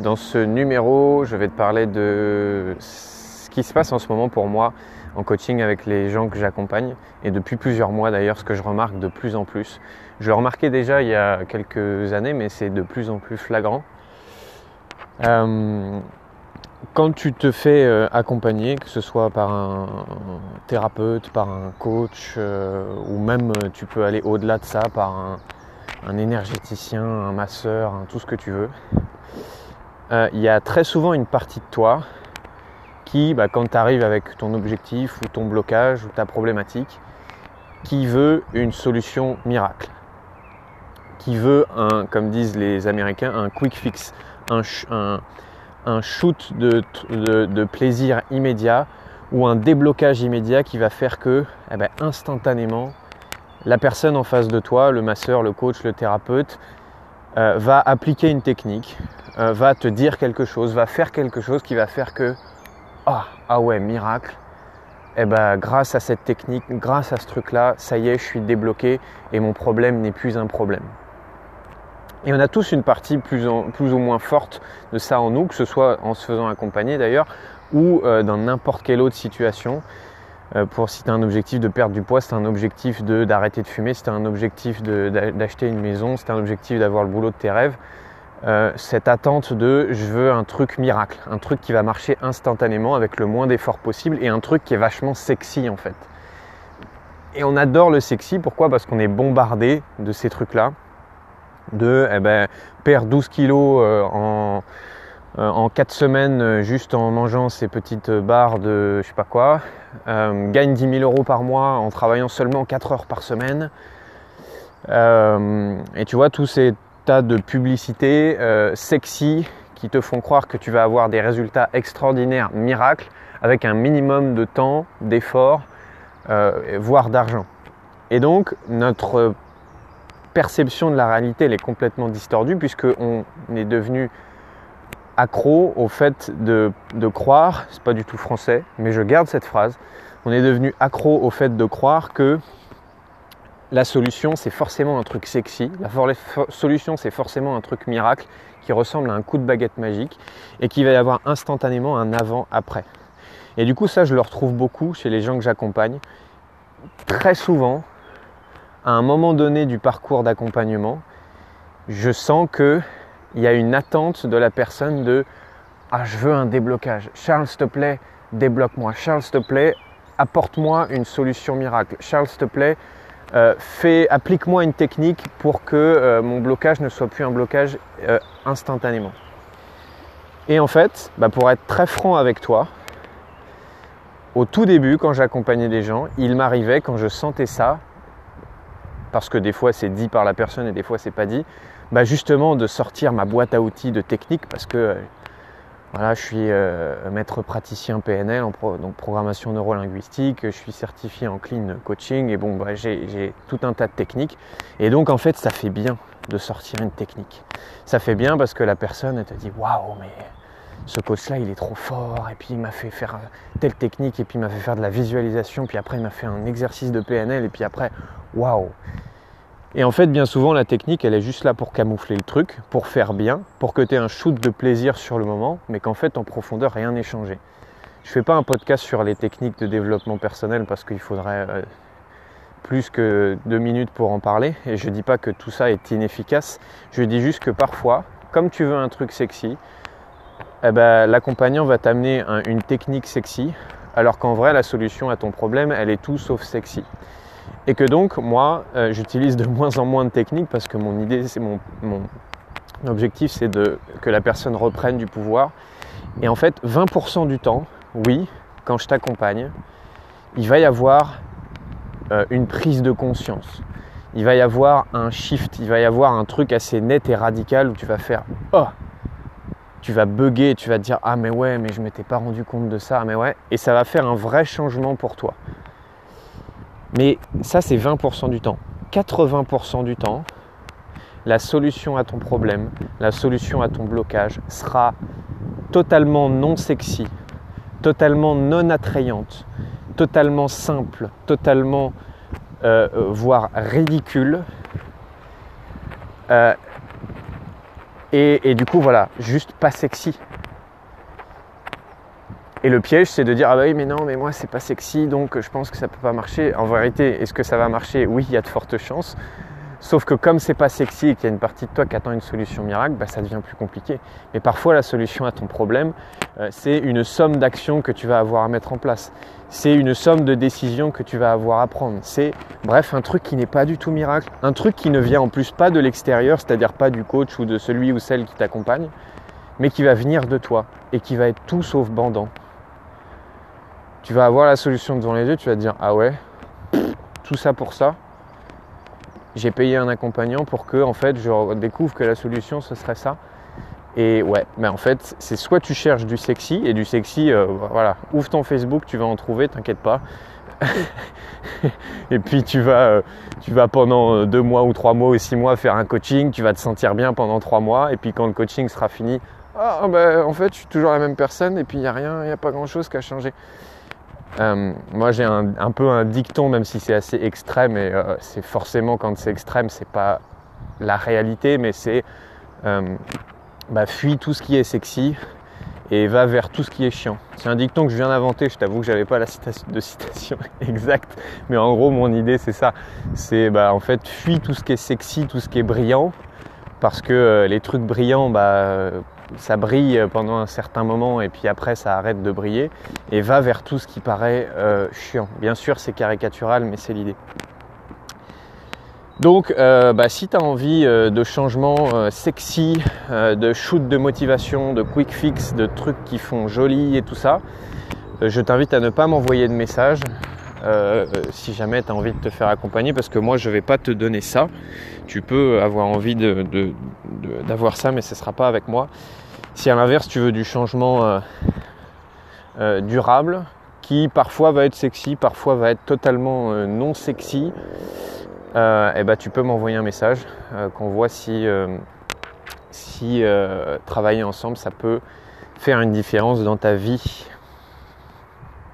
Dans ce numéro, je vais te parler de ce qui se passe en ce moment pour moi en coaching avec les gens que j'accompagne et depuis plusieurs mois d'ailleurs, ce que je remarque de plus en plus. Je le remarquais déjà il y a quelques années, mais c'est de plus en plus flagrant. Euh, quand tu te fais euh, accompagner, que ce soit par un thérapeute, par un coach, euh, ou même tu peux aller au-delà de ça par un, un énergéticien, un masseur, tout ce que tu veux, euh, il y a très souvent une partie de toi qui, bah, quand tu arrives avec ton objectif ou ton blocage ou ta problématique, qui veut une solution miracle, qui veut un, comme disent les Américains, un quick fix, un, shoot de, plaisir immédiat ou un déblocage immédiat qui va faire que, eh ben, instantanément, la personne en face de toi, le masseur, le coach, le thérapeute, euh, va appliquer une technique, euh, va te dire quelque chose, va faire quelque chose qui va faire que ah, ah ouais, miracle. Eh ben, grâce à cette technique, grâce à ce truc-là, ça y est, je suis débloqué et mon problème n'est plus un problème. Et on a tous une partie plus, ou moins forte de ça en nous, que ce soit en se faisant accompagner d'ailleurs, ou euh, dans n'importe quelle autre situation. Euh, pour si tu as un objectif de perdre du poids, si tu un objectif d'arrêter de, fumer, si tu as un objectif d'acheter une maison, si tu un objectif d'avoir le boulot de tes rêves, euh, cette attente de je veux un truc miracle, un truc qui va marcher instantanément avec le moins d'efforts possible et un truc qui est vachement sexy en fait. Et on adore le sexy, pourquoi? Parce qu'on est bombardé de ces trucs-là, de eh ben, perdre 12 kilos euh, en, en 4 semaines juste en mangeant ces petites barres de je sais pas quoi, gagne 10 000 euros par mois en travaillant seulement 4 heures par semaine. et tu vois, tous ces tas de publicités euh, sexy qui te font croire que tu vas avoir des résultats extraordinaires, miracles, avec un minimum de temps, d'effort, euh, voire d'argent. Et donc, notre perception de la réalité, elle est complètement distordue puisqu'on est devenu accro au fait de, croire, c'est pas du tout français, mais je garde cette phrase, on est devenu accro au fait de croire que la solution, c'est forcément un truc sexy. La solution, c'est forcément un truc miracle qui ressemble à un coup de baguette magique et qui va y avoir instantanément un avant-après. Et du coup, ça, je le retrouve beaucoup chez les gens que j'accompagne. Très souvent, à un moment donné du parcours d'accompagnement, je sens qu'il y a une attente de la personne de Ah, je veux un déblocage. Charles, s'il te plaît, débloque-moi. Charles, s'il te plaît, apporte-moi une solution miracle. Charles, s'il te plaît, euh, applique-moi une technique pour que euh, mon blocage ne soit plus un blocage euh, instantanément. Et en fait, bah, pour être très franc avec toi, au tout début, quand j'accompagnais des gens, il m'arrivait quand je sentais ça, parce que des fois c'est dit par la personne et des fois c'est pas dit, bah, justement de sortir ma boîte à outils de technique parce que voilà, je suis euh, maître praticien PNL, en donc programmation neurolinguistique, je suis certifié en clean coaching et bon, bah, j'ai tout un tas de techniques. Et donc en fait, ça fait bien de sortir une technique. Ça fait bien parce que la personne te dit waouh, mais ce coach-là, il est trop fort, et puis il m'a fait faire telle technique, et puis il m'a fait faire de la visualisation, puis après il m'a fait un exercice de PNL, et puis après, waouh et en fait, bien souvent, la technique, elle est juste là pour camoufler le truc, pour faire bien, pour que tu aies un shoot de plaisir sur le moment, mais qu'en fait, en profondeur, rien n'est changé. Je ne fais pas un podcast sur les techniques de développement personnel parce qu'il faudrait euh, plus que deux minutes pour en parler. Et je ne dis pas que tout ça est inefficace. Je dis juste que parfois, comme tu veux un truc sexy, eh ben, l'accompagnant va t'amener une technique sexy, alors qu'en vrai, la solution à ton problème, elle est tout sauf sexy. Et que donc, moi, euh, j'utilise de moins en moins de techniques parce que mon idée, c'est mon, objectif, c'est que la personne reprenne du pouvoir. Et en fait, 20% du temps, oui, quand je t'accompagne, il va y avoir euh, une prise de conscience. Il va y avoir un shift, il va y avoir un truc assez net et radical où tu vas faire Oh Tu vas bugger, tu vas te dire Ah, mais ouais, mais je m'étais pas rendu compte de ça, mais ouais. Et ça va faire un vrai changement pour toi. Mais ça, c'est 20% du temps. 80% du temps, la solution à ton problème, la solution à ton blocage sera totalement non sexy, totalement non attrayante, totalement simple, totalement, euh, voire ridicule. Euh, Et, du coup, voilà, juste pas sexy. Et le piège, c'est de dire ah bah oui, mais non, mais moi c'est pas sexy, donc je pense que ça peut pas marcher. En vérité, est-ce que ça va marcher? Oui, il y a de fortes chances. Sauf que comme c'est pas sexy et qu'il y a une partie de toi qui attend une solution miracle, bah, ça devient plus compliqué. Mais parfois la solution à ton problème, euh, c'est une somme d'actions que tu vas avoir à mettre en place. C'est une somme de décisions que tu vas avoir à prendre. C'est bref un truc qui n'est pas du tout miracle, un truc qui ne vient en plus pas de l'extérieur, c'est-à-dire pas du coach ou de celui ou celle qui t'accompagne, mais qui va venir de toi et qui va être tout sauf bandant. Tu vas avoir la solution devant les yeux, tu vas te dire ah ouais, tout ça pour ça j'ai payé un accompagnant pour que en fait je découvre que la solution ce serait ça. Et ouais, mais en fait, c'est soit tu cherches du sexy et du sexy, euh, voilà, ouvre ton Facebook, tu vas en trouver, t'inquiète pas. et puis tu vas, euh, tu vas pendant euh, deux mois ou trois mois ou six mois faire un coaching, tu vas te sentir bien pendant trois mois, et puis quand le coaching sera fini, ah ben en fait je suis toujours la même personne et puis il n'y a rien, il n'y a pas grand chose qui a changé. Euh, moi j'ai un, peu un dicton, même si c'est assez extrême, et euh, c'est forcément quand c'est extrême, c'est pas la réalité, mais c'est euh, bah, fuis tout ce qui est sexy et va vers tout ce qui est chiant. C'est un dicton que je viens d'inventer, je t'avoue que j'avais pas la citation, de citation exacte, mais en gros mon idée c'est ça, c'est bah, en fait fuis tout ce qui est sexy, tout ce qui est brillant, parce que les trucs brillants, bah, ça brille pendant un certain moment et puis après ça arrête de briller et va vers tout ce qui paraît euh, chiant. Bien sûr c'est caricatural mais c'est l'idée. Donc euh, bah, si tu envie euh, de changements sexy, de shoot de motivation, de quick fix, de trucs qui font joli et tout ça, je t'invite à ne pas m'envoyer de message. si jamais tu as envie de te faire accompagner parce que moi je vais pas te donner ça. Tu peux avoir envie d'avoir ça mais ce ne sera pas avec moi. Si à l'inverse tu veux du changement euh, euh, durable, qui parfois va être sexy, parfois va être totalement euh, non sexy, et eh ben, tu peux m'envoyer un message qu'on voit si travailler ensemble ça peut faire une différence dans ta vie